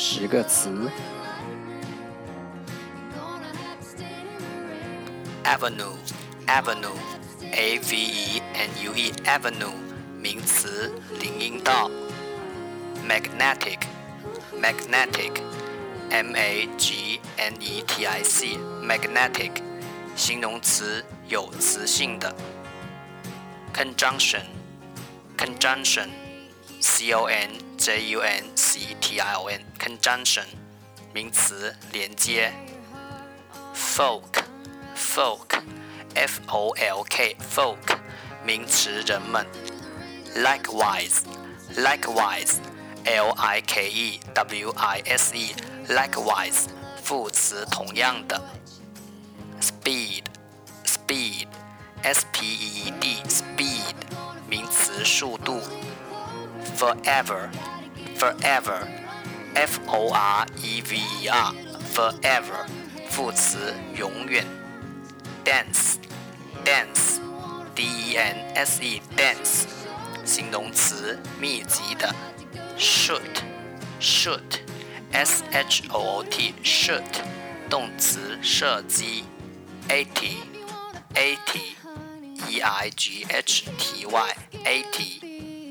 十个词：avenue，avenue，a v e n u e，avenue，名词，林荫道；magnetic，magnetic，m a g n e t i c，magnetic，形容词，有磁性的；conjunction，conjunction，c o n。J U N C T I O N，conjunction，名词，连接。folk，folk，F O L K，folk，名词，人们。likewise，likewise，L I K E W I S E，likewise，副词，同样的。speed，speed，S P E E D，speed，名词，速度。forever forever f o r e v e r forever 副词永远 dance dance d e n s e dance 形容词密集的 shoot shoot s h o o t shoot 动词射击 eighty eighty e i g h t y eighty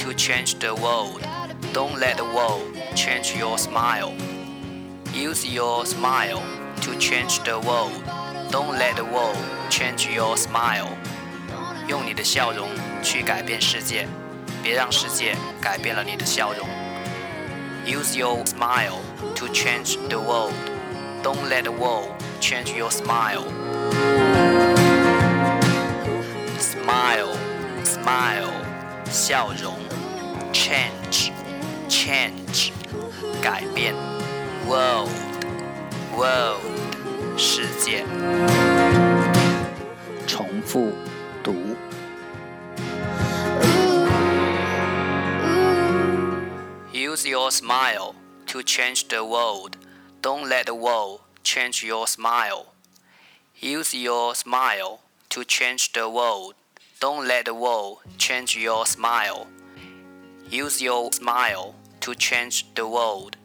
to change the world. Don't let the world change your smile. Use your smile to change the world. Don't let the world change your smile. 用你的笑容去改变世界，别让世界改变了你的笑容。Use your smile to change the world. Don't let the world change your smile. Smile, smile, 笑容。change change 改变 world world 世界重复读 Use your smile to change the world. Don't let the world change your smile. Use your smile to change the world. Don't let the world change your smile. Use your smile to change the world.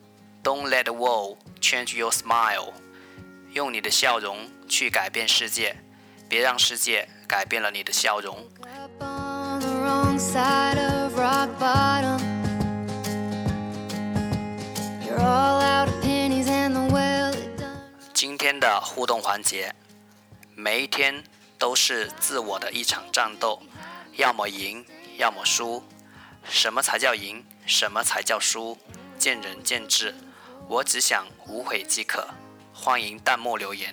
Don't let the world change your smile. 用你的笑容去改变世界，别让世界改变了你的笑容。今天的互动环节，每一天 都是自我的一场战斗，要么赢，要么输。什么才叫赢？什么才叫输？见仁见智。我只想无悔即可。欢迎弹幕留言。